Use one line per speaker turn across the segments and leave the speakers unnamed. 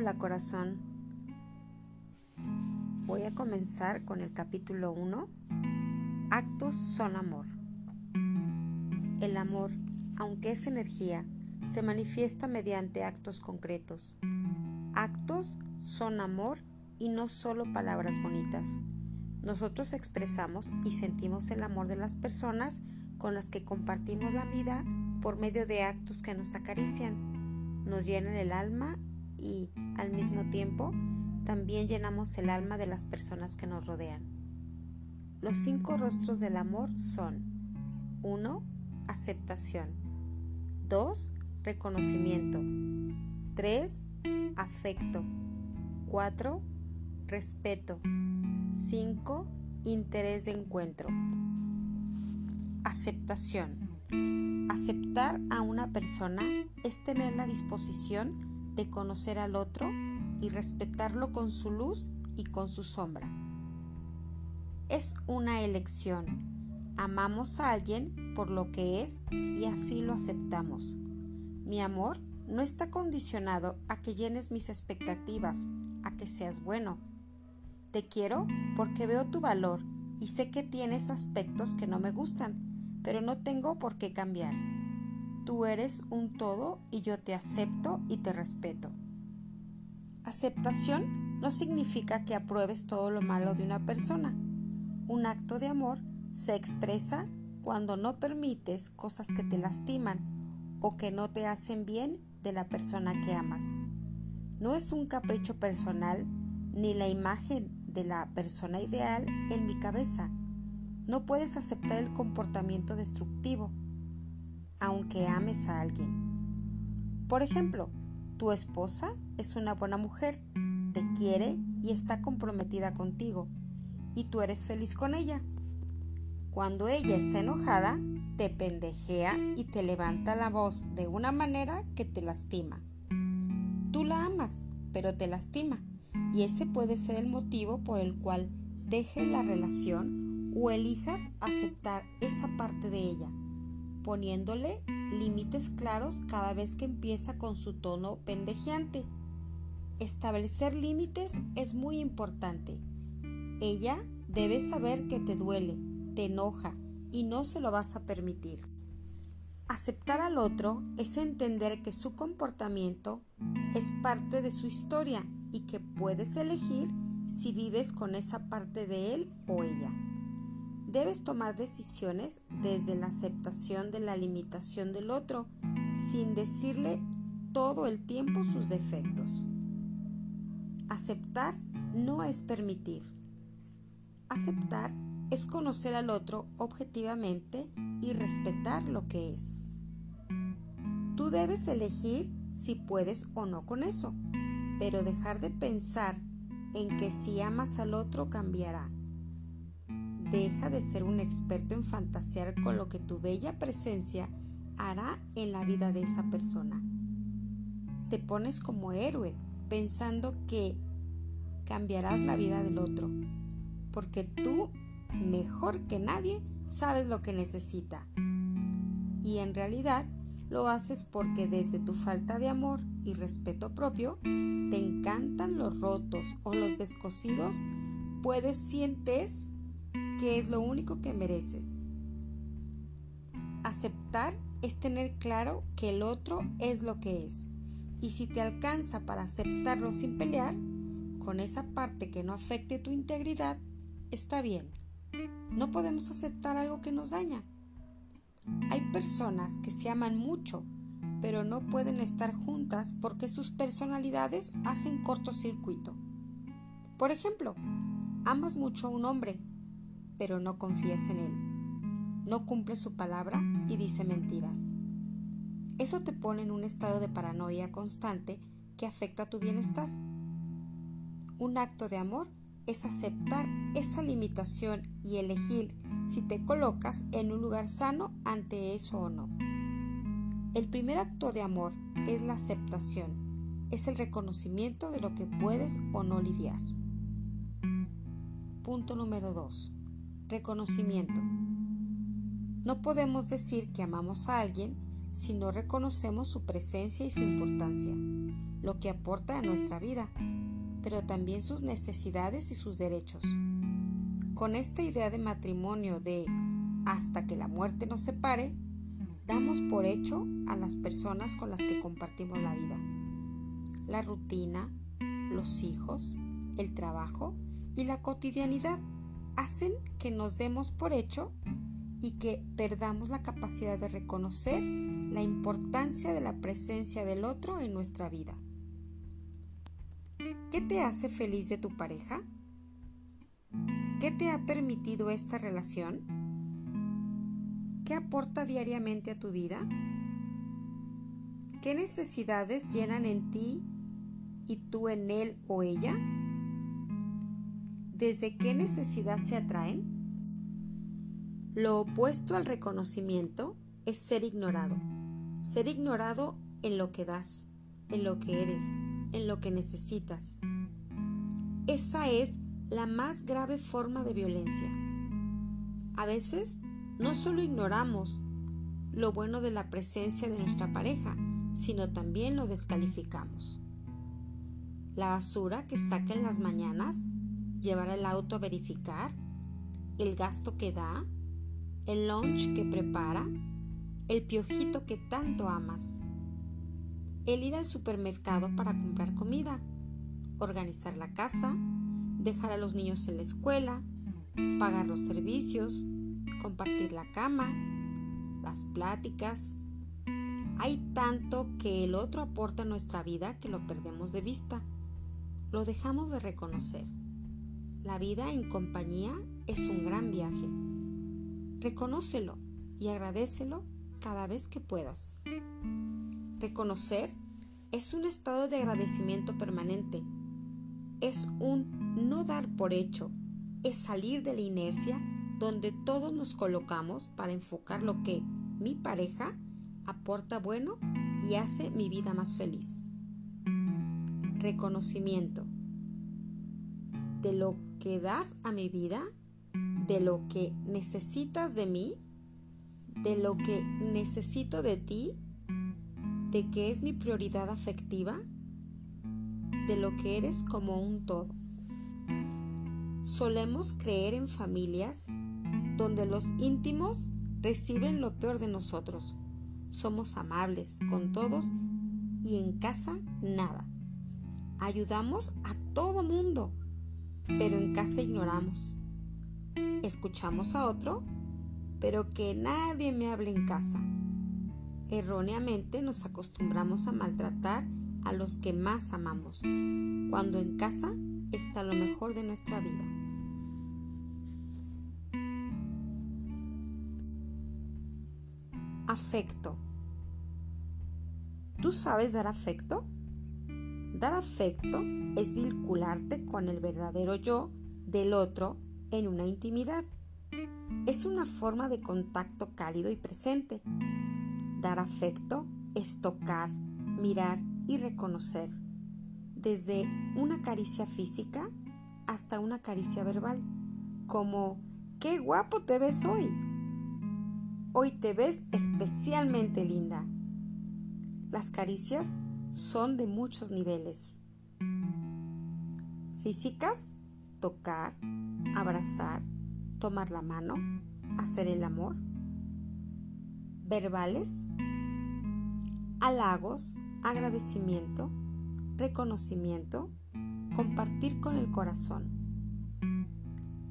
Hola corazón. Voy a comenzar con el capítulo 1. Actos son amor. El amor, aunque es energía, se manifiesta mediante actos concretos. Actos son amor y no solo palabras bonitas. Nosotros expresamos y sentimos el amor de las personas con las que compartimos la vida por medio de actos que nos acarician, nos llenan el alma y al mismo tiempo también llenamos el alma de las personas que nos rodean. Los cinco rostros del amor son 1. Aceptación 2. Reconocimiento 3. Afecto 4. Respeto 5. Interés de encuentro Aceptación Aceptar a una persona es tener la disposición de conocer al otro y respetarlo con su luz y con su sombra. Es una elección. Amamos a alguien por lo que es y así lo aceptamos. Mi amor no está condicionado a que llenes mis expectativas, a que seas bueno. Te quiero porque veo tu valor y sé que tienes aspectos que no me gustan, pero no tengo por qué cambiar. Tú eres un todo y yo te acepto y te respeto. Aceptación no significa que apruebes todo lo malo de una persona. Un acto de amor se expresa cuando no permites cosas que te lastiman o que no te hacen bien de la persona que amas. No es un capricho personal ni la imagen de la persona ideal en mi cabeza. No puedes aceptar el comportamiento destructivo aunque ames a alguien. Por ejemplo, tu esposa es una buena mujer, te quiere y está comprometida contigo, y tú eres feliz con ella. Cuando ella está enojada, te pendejea y te levanta la voz de una manera que te lastima. Tú la amas, pero te lastima, y ese puede ser el motivo por el cual deje la relación o elijas aceptar esa parte de ella poniéndole límites claros cada vez que empieza con su tono pendejeante. Establecer límites es muy importante. Ella debe saber que te duele, te enoja y no se lo vas a permitir. Aceptar al otro es entender que su comportamiento es parte de su historia y que puedes elegir si vives con esa parte de él o ella. Debes tomar decisiones desde la aceptación de la limitación del otro, sin decirle todo el tiempo sus defectos. Aceptar no es permitir. Aceptar es conocer al otro objetivamente y respetar lo que es. Tú debes elegir si puedes o no con eso, pero dejar de pensar en que si amas al otro cambiará Deja de ser un experto en fantasear con lo que tu bella presencia hará en la vida de esa persona. Te pones como héroe pensando que cambiarás la vida del otro, porque tú, mejor que nadie, sabes lo que necesita. Y en realidad lo haces porque desde tu falta de amor y respeto propio, te encantan los rotos o los descosidos, puedes sientes que es lo único que mereces. Aceptar es tener claro que el otro es lo que es. Y si te alcanza para aceptarlo sin pelear, con esa parte que no afecte tu integridad, está bien. No podemos aceptar algo que nos daña. Hay personas que se aman mucho, pero no pueden estar juntas porque sus personalidades hacen cortocircuito. Por ejemplo, amas mucho a un hombre, pero no confías en él. No cumple su palabra y dice mentiras. Eso te pone en un estado de paranoia constante que afecta tu bienestar. Un acto de amor es aceptar esa limitación y elegir si te colocas en un lugar sano ante eso o no. El primer acto de amor es la aceptación, es el reconocimiento de lo que puedes o no lidiar. Punto número 2. Reconocimiento. No podemos decir que amamos a alguien si no reconocemos su presencia y su importancia. lo que aporta a nuestra vida, pero también sus necesidades y sus derechos. Con esta idea de matrimonio de hasta que la muerte nos separe, damos por hecho a las personas con las que compartimos la vida. La rutina, los hijos, el trabajo y la cotidianidad hacen que nos demos por hecho y que perdamos la capacidad de reconocer la importancia de la presencia del otro en nuestra vida. ¿Qué te hace feliz de tu pareja? ¿Qué te ha permitido esta relación? ¿Qué aporta diariamente a tu vida? ¿Qué necesidades llenan en ti y tú en él o ella? ¿Desde qué necesidad se atraen? Lo opuesto al reconocimiento es ser ignorado. Ser ignorado en lo que das, en lo que eres, en lo que necesitas. Esa es la más grave forma de violencia. A veces no solo ignoramos lo bueno de la presencia de nuestra pareja, sino también lo descalificamos. La basura que saca en las mañanas, llevar el auto a verificar, el gasto que da, el lunch que prepara, el piojito que tanto amas, el ir al supermercado para comprar comida, organizar la casa, dejar a los niños en la escuela, pagar los servicios, compartir la cama, las pláticas. Hay tanto que el otro aporta a nuestra vida que lo perdemos de vista, lo dejamos de reconocer. La vida en compañía es un gran viaje. Reconócelo y agradecelo cada vez que puedas. Reconocer es un estado de agradecimiento permanente. Es un no dar por hecho. Es salir de la inercia donde todos nos colocamos para enfocar lo que mi pareja aporta bueno y hace mi vida más feliz. Reconocimiento de lo que das a mi vida, de lo que necesitas de mí, de lo que necesito de ti, de que es mi prioridad afectiva, de lo que eres como un todo. Solemos creer en familias donde los íntimos reciben lo peor de nosotros. Somos amables con todos y en casa nada. Ayudamos a todo mundo pero en casa ignoramos. Escuchamos a otro, pero que nadie me hable en casa. Erróneamente nos acostumbramos a maltratar a los que más amamos, cuando en casa está lo mejor de nuestra vida. Afecto. ¿Tú sabes dar afecto? Dar afecto es vincularte con el verdadero yo del otro en una intimidad. Es una forma de contacto cálido y presente. Dar afecto es tocar, mirar y reconocer, desde una caricia física hasta una caricia verbal, como ¡qué guapo te ves hoy! Hoy te ves especialmente linda. Las caricias son de muchos niveles. Físicas, tocar, abrazar, tomar la mano, hacer el amor. Verbales, halagos, agradecimiento, reconocimiento, compartir con el corazón.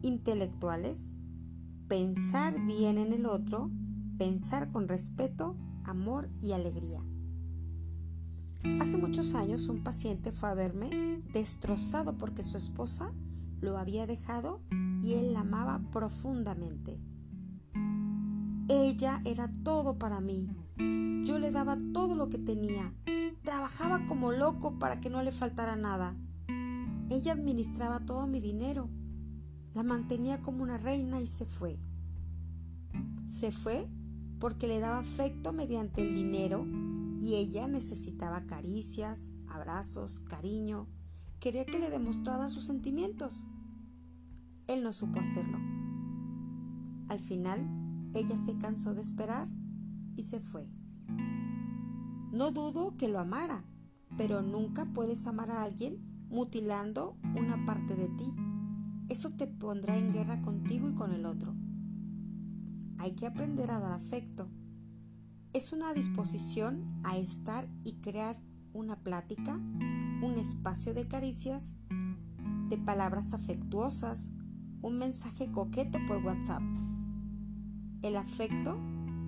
Intelectuales, pensar bien en el otro, pensar con respeto, amor y alegría. Hace muchos años un paciente fue a verme destrozado porque su esposa lo había dejado y él la amaba profundamente. Ella era todo para mí. Yo le daba todo lo que tenía. Trabajaba como loco para que no le faltara nada. Ella administraba todo mi dinero. La mantenía como una reina y se fue. Se fue porque le daba afecto mediante el dinero y ella necesitaba caricias, abrazos, cariño, quería que le demostrara sus sentimientos. Él no supo hacerlo. Al final, ella se cansó de esperar y se fue. No dudo que lo amara, pero nunca puedes amar a alguien mutilando una parte de ti. Eso te pondrá en guerra contigo y con el otro. Hay que aprender a dar afecto. Es una disposición a estar y crear una plática, un espacio de caricias, de palabras afectuosas, un mensaje coqueto por WhatsApp. El afecto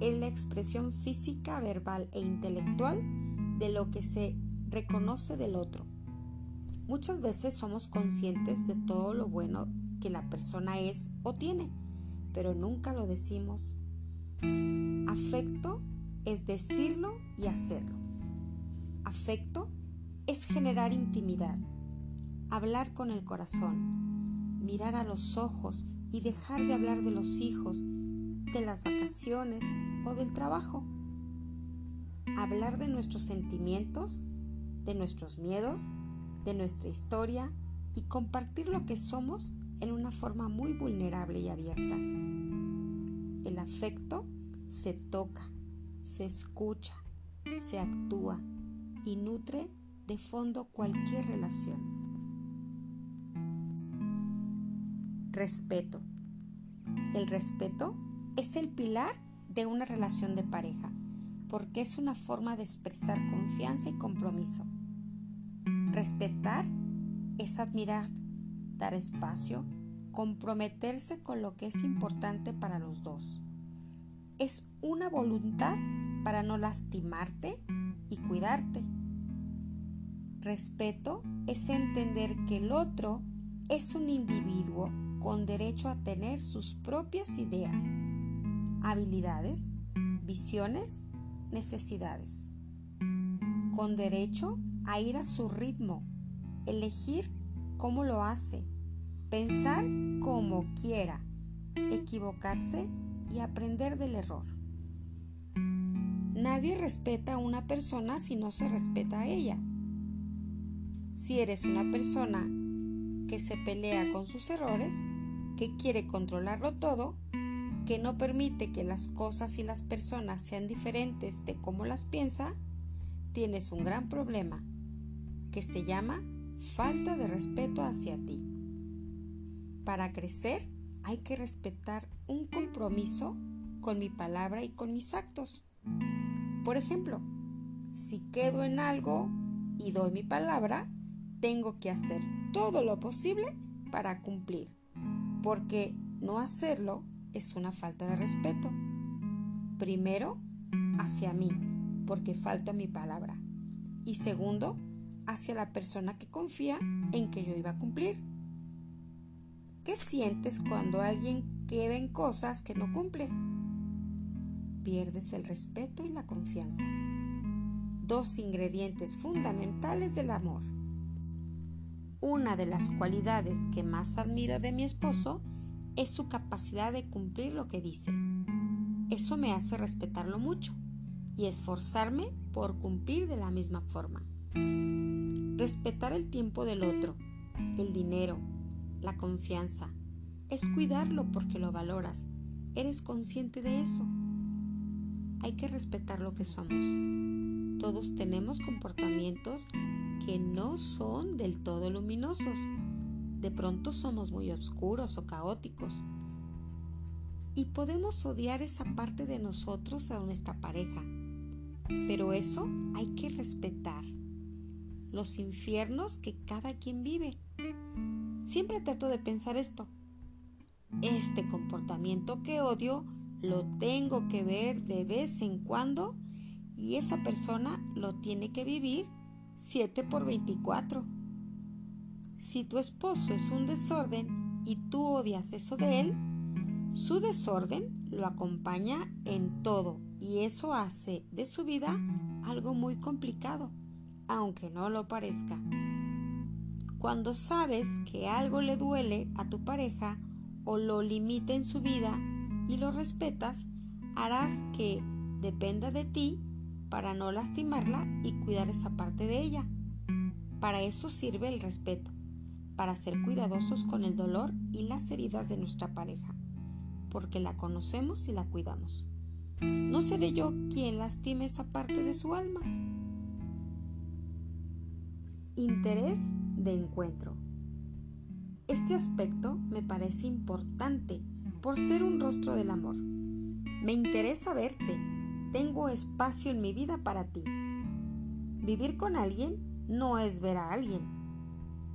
es la expresión física, verbal e intelectual de lo que se reconoce del otro. Muchas veces somos conscientes de todo lo bueno que la persona es o tiene, pero nunca lo decimos. Afecto es decirlo y hacerlo. Afecto es generar intimidad, hablar con el corazón, mirar a los ojos y dejar de hablar de los hijos, de las vacaciones o del trabajo. Hablar de nuestros sentimientos, de nuestros miedos, de nuestra historia y compartir lo que somos en una forma muy vulnerable y abierta. El afecto se toca, se escucha, se actúa y nutre de fondo cualquier relación. Respeto. El respeto es el pilar de una relación de pareja porque es una forma de expresar confianza y compromiso. Respetar es admirar, dar espacio, comprometerse con lo que es importante para los dos. Es una voluntad para no lastimarte y cuidarte. Respeto es entender que el otro es un individuo con derecho a tener sus propias ideas, habilidades, visiones, necesidades, con derecho a ir a su ritmo, elegir cómo lo hace, pensar como quiera, equivocarse y aprender del error. Nadie respeta a una persona si no se respeta a ella. Si eres una persona que se pelea con sus errores, que quiere controlarlo todo, que no permite que las cosas y las personas sean diferentes de cómo las piensa, tienes un gran problema que se llama falta de respeto hacia ti. Para crecer hay que respetar un compromiso con mi palabra y con mis actos. Por ejemplo, si quedo en algo y doy mi palabra, tengo que hacer todo lo posible para cumplir, porque no hacerlo es una falta de respeto. Primero, hacia mí, porque falta mi palabra. Y segundo, hacia la persona que confía en que yo iba a cumplir. ¿Qué sientes cuando alguien queda en cosas que no cumple? Pierdes el respeto y la confianza. Dos ingredientes fundamentales del amor. Una de las cualidades que más admiro de mi esposo es su capacidad de cumplir lo que dice. Eso me hace respetarlo mucho y esforzarme por cumplir de la misma forma. Respetar el tiempo del otro, el dinero, la confianza, es cuidarlo porque lo valoras. Eres consciente de eso. Hay que respetar lo que somos. Todos tenemos comportamientos que no son del todo luminosos de pronto somos muy oscuros o caóticos. Y podemos odiar esa parte de nosotros a nuestra pareja. Pero eso hay que respetar. Los infiernos que cada quien vive. Siempre trato de pensar esto. Este comportamiento que odio lo tengo que ver de vez en cuando y esa persona lo tiene que vivir 7 por 24. Si tu esposo es un desorden y tú odias eso de él, su desorden lo acompaña en todo y eso hace de su vida algo muy complicado, aunque no lo parezca. Cuando sabes que algo le duele a tu pareja o lo limita en su vida y lo respetas, harás que dependa de ti para no lastimarla y cuidar esa parte de ella. Para eso sirve el respeto para ser cuidadosos con el dolor y las heridas de nuestra pareja, porque la conocemos y la cuidamos. No seré yo quien lastime esa parte de su alma. Interés de encuentro. Este aspecto me parece importante por ser un rostro del amor. Me interesa verte. Tengo espacio en mi vida para ti. Vivir con alguien no es ver a alguien.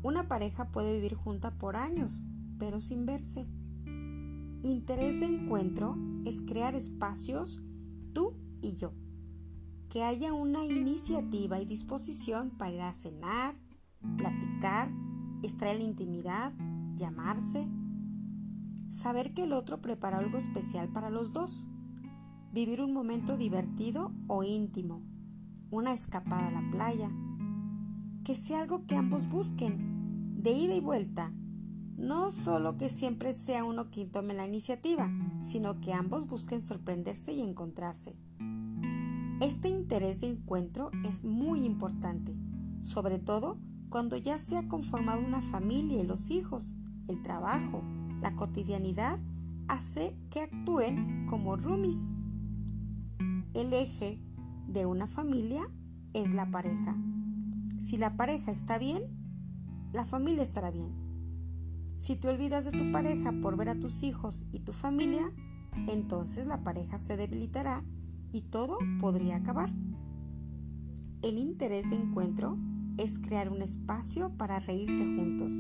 Una pareja puede vivir junta por años, pero sin verse. Interés de encuentro es crear espacios tú y yo. Que haya una iniciativa y disposición para ir a cenar, platicar, extraer la intimidad, llamarse, saber que el otro prepara algo especial para los dos, vivir un momento divertido o íntimo, una escapada a la playa, que sea algo que ambos busquen, de ida y vuelta, no solo que siempre sea uno quien tome la iniciativa, sino que ambos busquen sorprenderse y encontrarse. Este interés de encuentro es muy importante, sobre todo cuando ya se ha conformado una familia y los hijos, el trabajo, la cotidianidad hace que actúen como roomies. El eje de una familia es la pareja. Si la pareja está bien, la familia estará bien. Si te olvidas de tu pareja por ver a tus hijos y tu familia, entonces la pareja se debilitará y todo podría acabar. El interés de encuentro es crear un espacio para reírse juntos,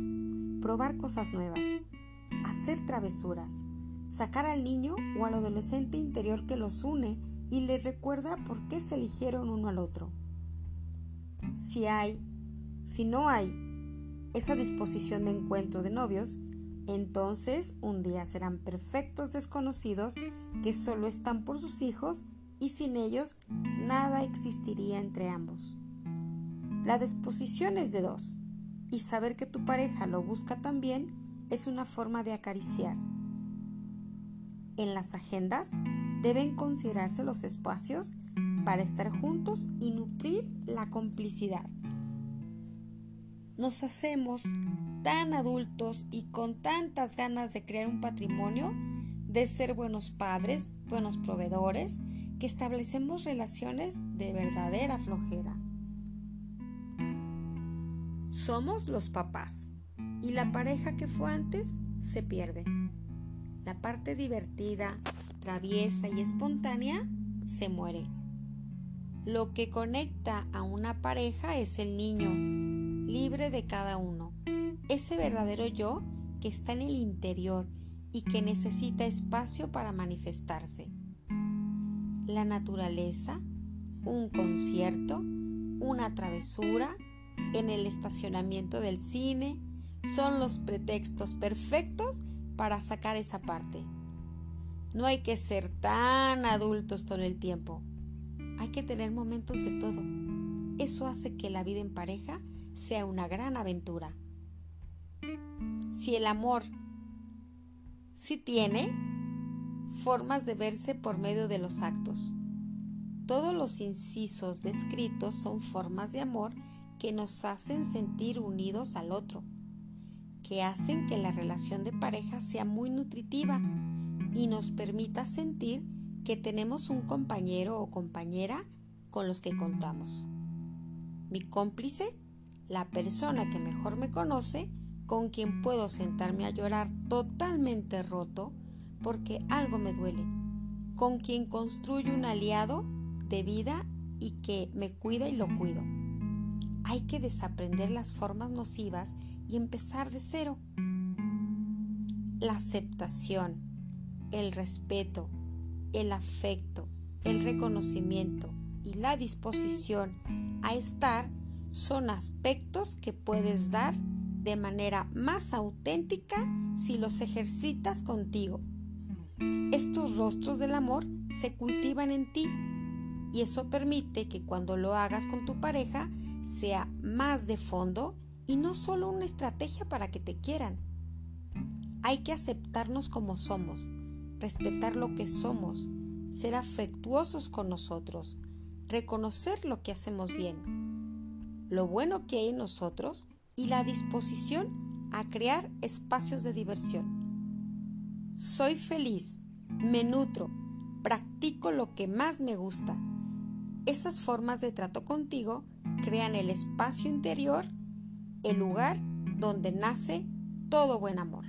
probar cosas nuevas, hacer travesuras, sacar al niño o al adolescente interior que los une y les recuerda por qué se eligieron uno al otro. Si hay, si no hay esa disposición de encuentro de novios, entonces un día serán perfectos desconocidos que solo están por sus hijos y sin ellos nada existiría entre ambos. La disposición es de dos y saber que tu pareja lo busca también es una forma de acariciar. En las agendas deben considerarse los espacios para estar juntos y nutrir la complicidad nos hacemos tan adultos y con tantas ganas de crear un patrimonio, de ser buenos padres, buenos proveedores, que establecemos relaciones de verdadera flojera. Somos los papás y la pareja que fue antes se pierde. La parte divertida, traviesa y espontánea se muere. Lo que conecta a una pareja es el niño, libre de cada uno. Ese verdadero yo que está en el interior y que necesita espacio para manifestarse. La naturaleza, un concierto, una travesura, en el estacionamiento del cine, son los pretextos perfectos para sacar esa parte. No hay que ser tan adultos todo el tiempo. Hay que tener momentos de todo. Eso hace que la vida en pareja sea una gran aventura. Si el amor sí tiene formas de verse por medio de los actos. Todos los incisos descritos son formas de amor que nos hacen sentir unidos al otro, que hacen que la relación de pareja sea muy nutritiva y nos permita sentir que tenemos un compañero o compañera con los que contamos. Mi cómplice la persona que mejor me conoce, con quien puedo sentarme a llorar totalmente roto porque algo me duele, con quien construyo un aliado de vida y que me cuida y lo cuido. Hay que desaprender las formas nocivas y empezar de cero. La aceptación, el respeto, el afecto, el reconocimiento y la disposición a estar son aspectos que puedes dar de manera más auténtica si los ejercitas contigo. Estos rostros del amor se cultivan en ti y eso permite que cuando lo hagas con tu pareja sea más de fondo y no solo una estrategia para que te quieran. Hay que aceptarnos como somos, respetar lo que somos, ser afectuosos con nosotros, reconocer lo que hacemos bien lo bueno que hay en nosotros y la disposición a crear espacios de diversión. Soy feliz, me nutro, practico lo que más me gusta. Esas formas de trato contigo crean el espacio interior el lugar donde nace todo buen amor.